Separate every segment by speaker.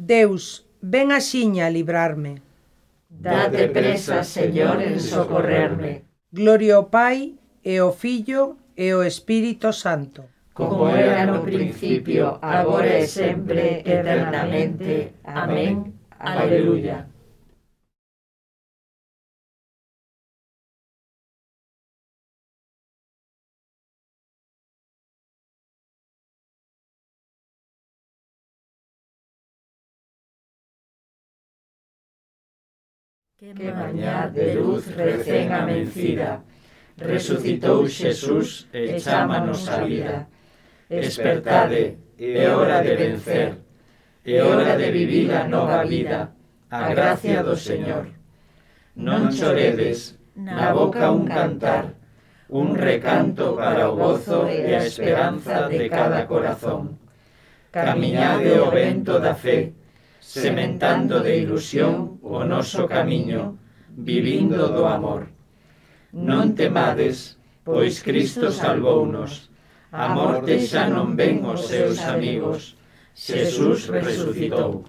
Speaker 1: Deus, ven axiña a librarme.
Speaker 2: Date presa, Señor, en socorrerme.
Speaker 1: Gloria ao Pai, e ao Filho, e ao Espírito Santo.
Speaker 2: Como era no principio, agora e sempre, eternamente. Amén. Aleluya. Que mañá de luz recén amencida. Resucitou Xesús e chámanos a vida. Espertade, é hora de vencer. É hora de vivir a nova vida. A gracia do Señor. Non choredes, na boca un cantar Un recanto para o gozo e a esperanza de cada corazón. Camiñade o vento da fe sementando de ilusión o noso camiño, vivindo do amor. Non temades, pois Cristo salvounos. A morte xa non ven os seus amigos. Xesús resucitou.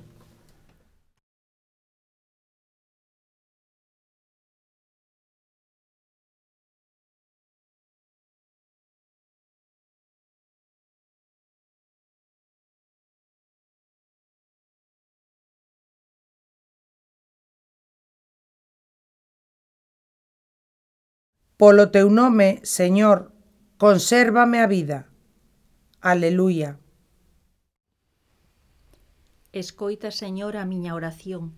Speaker 1: Polo teu nome, Señor, consérvame a vida. Aleluia.
Speaker 3: Escoita, Señor, a miña oración.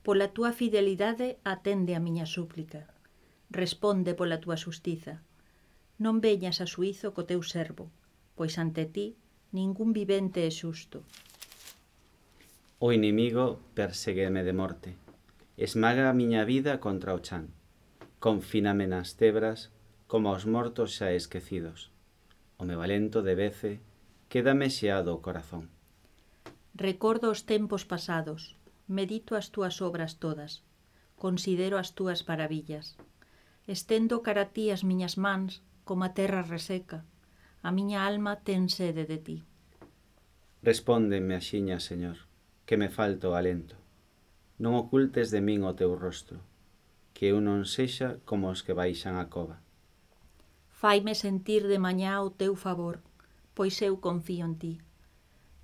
Speaker 3: Pola túa fidelidade atende a miña súplica. Responde pola túa xustiza. Non veñas a suizo co teu servo, pois ante ti ningún vivente é xusto.
Speaker 4: O inimigo persegueme de morte. Esmaga a miña vida contra o chan confíname nas tebras, como aos mortos xa esquecidos. O meu alento de vece, quédame xeado o corazón.
Speaker 3: Recordo os tempos pasados, medito as túas obras todas, considero as túas maravillas. Estendo cara a ti as miñas mans, como a terra reseca, a miña alma ten sede de ti.
Speaker 4: Respóndeme axiña, Señor, que me falta o alento. Non ocultes de min o teu rostro que eu non sexa como os que baixan a cova.
Speaker 3: Faime sentir de mañá o teu favor, pois eu confío en ti.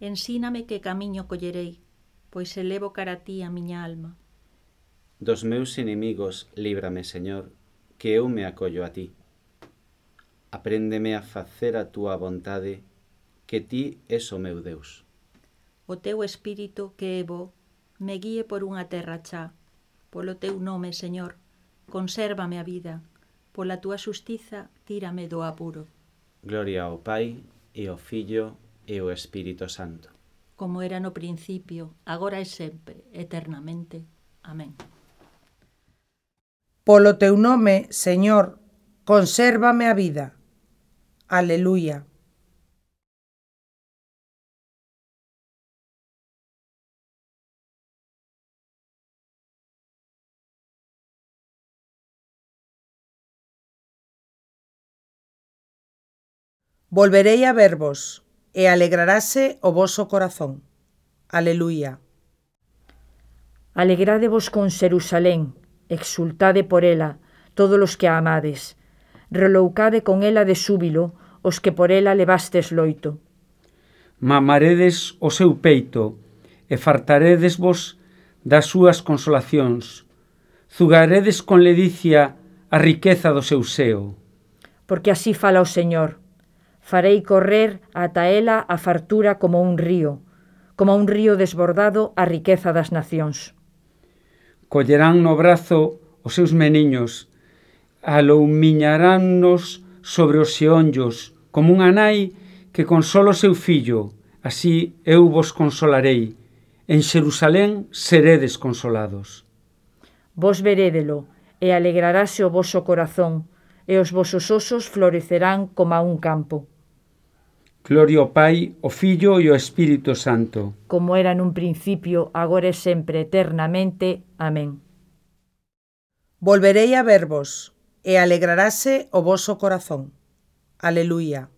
Speaker 3: Ensíname que camiño collerei, pois elevo cara a ti a miña alma.
Speaker 4: Dos meus inimigos líbrame, Señor, que eu me acollo a ti. Apréndeme a facer a túa vontade, que ti és o meu Deus.
Speaker 3: O teu espírito que é bo, me guíe por unha terra chá, Polo teu nome, Señor, consérvame a vida. Pola túa xustiza, tírame do apuro.
Speaker 4: Gloria ao Pai, e ao Filho, e ao Espírito Santo.
Speaker 3: Como era no principio, agora e sempre, eternamente. Amén.
Speaker 1: Polo teu nome, Señor, consérvame a vida. Aleluia. Volverei a vervos, e alegrarase o voso corazón. Aleluia.
Speaker 5: Alegradevos con Xerusalén, exultade por ela, todos os que a amades. Reloucade con ela de súbilo, os que por ela levastes loito.
Speaker 6: Mamaredes o seu peito, e fartaredesvos das súas consolacións. Zugaredes con ledicia a riqueza do seu seo.
Speaker 5: Porque así fala o Señor, Farei correr ata ela a fartura como un río, como un río desbordado a riqueza das nacións.
Speaker 6: Collerán no brazo os seus meniños, aloumiñarannos sobre os xeonllos, como unha nai que consola o seu fillo, así eu vos consolarei. En Xerusalén seredes consolados.
Speaker 5: Vos verédelo, e alegrarase o voso corazón, e os vosos osos florecerán como a un campo.
Speaker 6: Gloria ao Pai, ao Filho e ao Espírito Santo.
Speaker 5: Como era nun principio, agora e sempre, eternamente. Amén.
Speaker 1: Volverei a vervos, e alegrarase o voso corazón. Aleluia.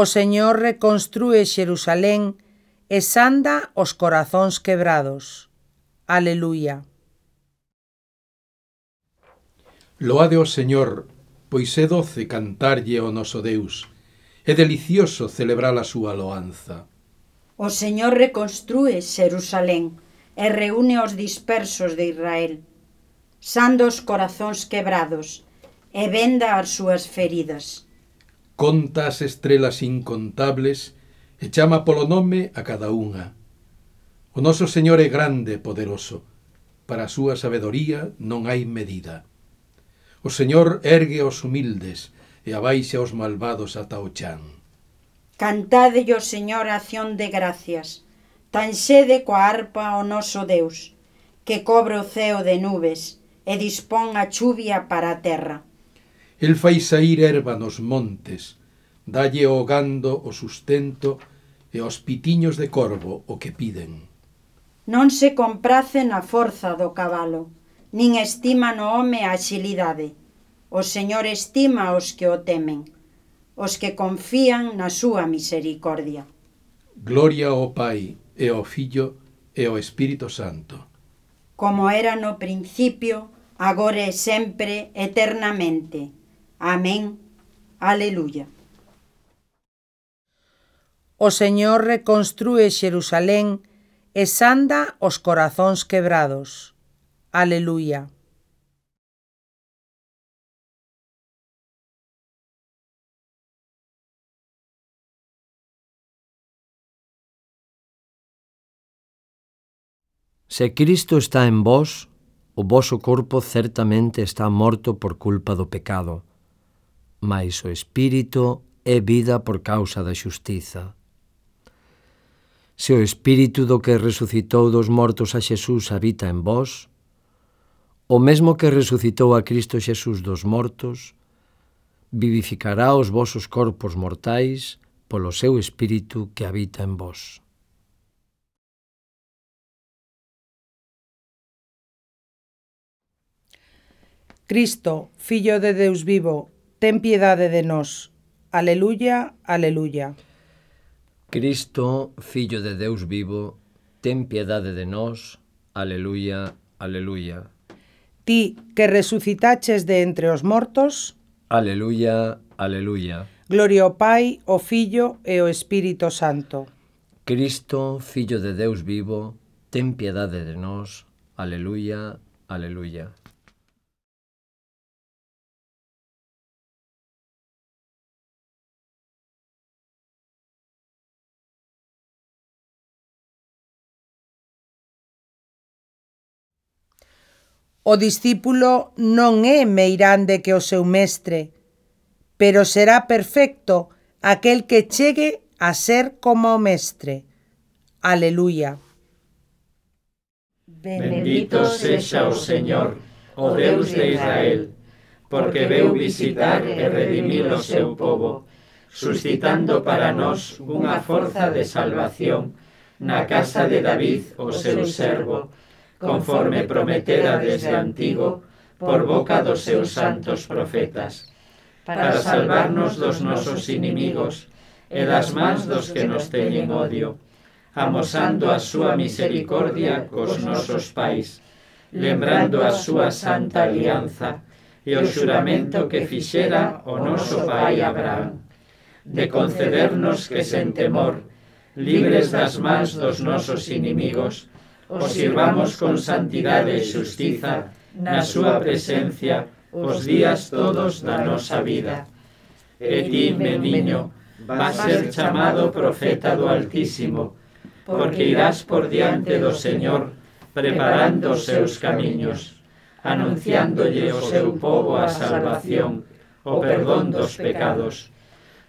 Speaker 1: O Señor reconstrúe Xerusalén e sanda os corazóns quebrados. Aleluia.
Speaker 7: Loade o Señor, pois é doce cantarlle o noso Deus. É delicioso celebrar a súa loanza.
Speaker 8: O Señor reconstrúe Xerusalén e reúne os dispersos de Israel. Sando os corazóns quebrados e venda as súas feridas
Speaker 7: conta as estrelas incontables e chama polo nome a cada unha. O noso Señor é grande e poderoso. Para a súa sabedoría non hai medida. O Señor ergue os humildes e abaixa os malvados ata o chan.
Speaker 8: Cantádelle o Señor acción de gracias. Tan sede coa arpa o noso Deus, que cobre o ceo de nubes e dispón a chuvia para a terra.
Speaker 7: El fai sair erva nos montes, dalle ao gando o sustento e aos pitiños de corvo o que piden.
Speaker 8: Non se comprace na forza do cabalo, nin estima no home a xilidade. O Señor estima os que o temen, os que confían na súa misericordia.
Speaker 7: Gloria ao Pai e ao Fillo e ao Espírito Santo.
Speaker 8: Como era no principio, agora e sempre, eternamente. Amén. Aleluya.
Speaker 1: O Señor reconstrúe Xerusalén e sanda os corazóns quebrados. Aleluya.
Speaker 9: Se Cristo está en vos, o vosso corpo certamente está morto por culpa do pecado, mais o espírito é vida por causa da xustiza. Se o espírito do que resucitou dos mortos a Xesús habita en vós, o mesmo que resucitou a Cristo Xesús dos mortos, vivificará os vosos corpos mortais polo seu espírito que habita en vós.
Speaker 1: Cristo, Fillo de Deus vivo, ten piedade de nós. Aleluya, aleluya.
Speaker 9: Cristo, Fillo de Deus vivo, ten piedade de nós. Aleluya, aleluya.
Speaker 1: Ti que resucitaches de entre os mortos.
Speaker 9: Aleluya, aleluya.
Speaker 1: Gloria ao Pai, ao Fillo e ao Espírito Santo.
Speaker 9: Cristo, Fillo de Deus vivo, ten piedade de nós. Aleluya, aleluya.
Speaker 1: O discípulo non é meirande que o seu mestre, pero será perfecto aquel que chegue a ser como o mestre. Aleluia.
Speaker 2: Bendito sexa o Señor, o Deus de Israel, porque veu visitar e redimir o seu povo, suscitando para nós unha forza de salvación na casa de David, o seu servo, conforme prometera desde antigo por boca dos seus santos profetas, para salvarnos dos nosos inimigos e das mans dos que nos teñen odio, amosando a súa misericordia cos nosos pais, lembrando a súa santa alianza e o xuramento que fixera o noso pai Abraham, de concedernos que sen temor, libres das mans dos nosos inimigos, os sirvamos con santidade e xustiza na súa presencia os días todos da nosa vida. E ti, meniño, vas ser chamado profeta do Altísimo, porque irás por diante do Señor preparando os seus camiños, anunciándolle o seu povo a salvación, o perdón dos pecados,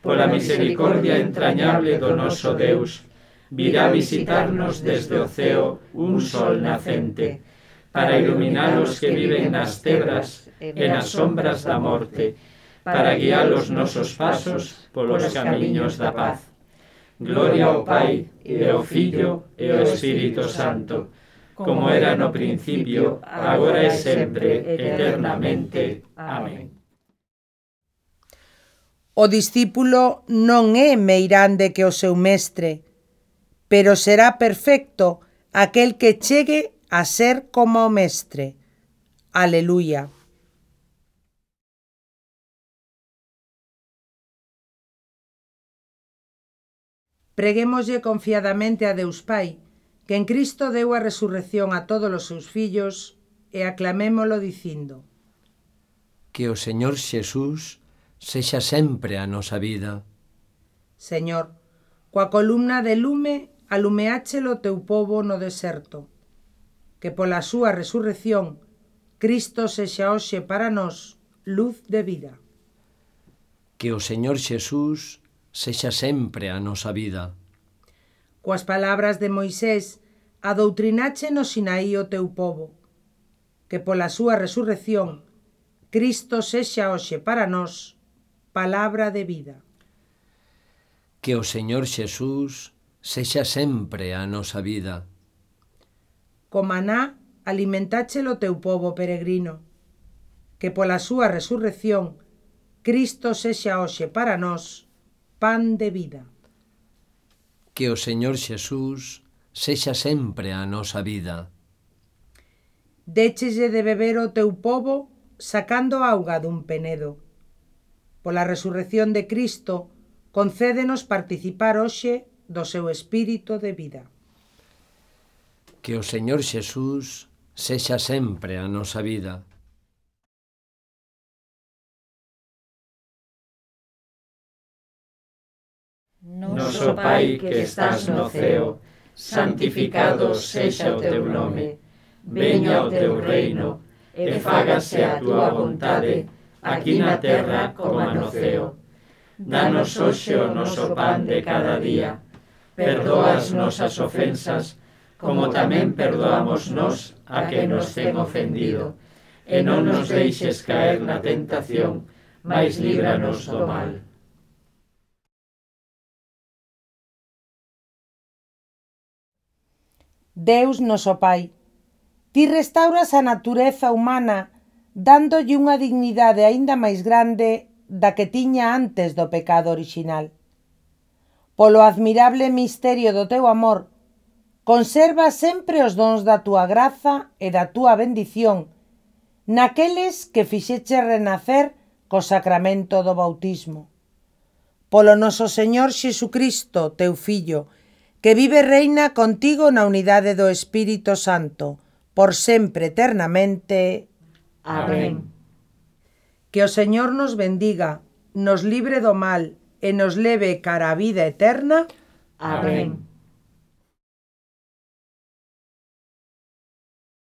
Speaker 2: pola misericordia entrañable do noso Deus, virá visitarnos desde o ceo un sol nacente, para iluminar os que viven nas tebras, e nas sombras da morte, para guiar os nosos pasos polos camiños da paz. Gloria ao Pai, e ao Filho, e ao Espírito Santo, como era no principio, agora e sempre, eternamente. Amén.
Speaker 1: O discípulo non é meirande que o seu mestre, pero será perfecto aquel que chegue a ser como mestre. Aleluya. Preguémoslle confiadamente a Deus Pai, que en Cristo deu a resurrección a todos os seus fillos, e aclamémolo dicindo.
Speaker 9: Que o Señor Xesús sexa sempre a nosa vida.
Speaker 1: Señor, coa columna de lume alumeáchelo teu povo no deserto. Que pola súa resurrección, Cristo sexa hoxe para nós luz de vida.
Speaker 9: Que o Señor Xesús sexa sempre a nosa vida.
Speaker 1: Coas palabras de Moisés, adoutrinache no Sinaí o teu povo. Que pola súa resurrección, Cristo sexa hoxe para nós palabra de vida.
Speaker 9: Que o Señor Xesús sexa sempre a nosa vida.
Speaker 1: Co maná alimentáchelo teu povo peregrino, que pola súa resurrección Cristo sexa hoxe para nós pan de vida.
Speaker 9: Que o Señor Xesús sexa sempre a nosa vida.
Speaker 1: Déchelle de beber o teu povo sacando auga dun penedo. Pola resurrección de Cristo, concédenos participar hoxe do seu espírito de vida.
Speaker 9: Que o Señor Xesús sexa sempre a nosa vida.
Speaker 2: Noso Pai que estás no ceo, santificado sexa o teu nome, veña o teu reino, e fágase a tua vontade, aquí na terra como no ceo. Danos hoxe o noso pan de cada día, perdoa as nosas ofensas, como tamén perdoamos nós a que nos ten ofendido. E non nos deixes caer na tentación, mas líbranos do mal.
Speaker 1: Deus noso Pai, ti restauras a natureza humana dándolle unha dignidade aínda máis grande da que tiña antes do pecado orixinal polo admirable misterio do teu amor, conserva sempre os dons da túa graza e da túa bendición, naqueles que fixeche renacer co sacramento do bautismo. Polo noso Señor Xesucristo, teu Fillo, que vive reina contigo na unidade do Espírito Santo, por sempre eternamente.
Speaker 2: Amén.
Speaker 1: Que o Señor nos bendiga, nos libre do mal, e nos leve cara a vida eterna.
Speaker 2: Amén.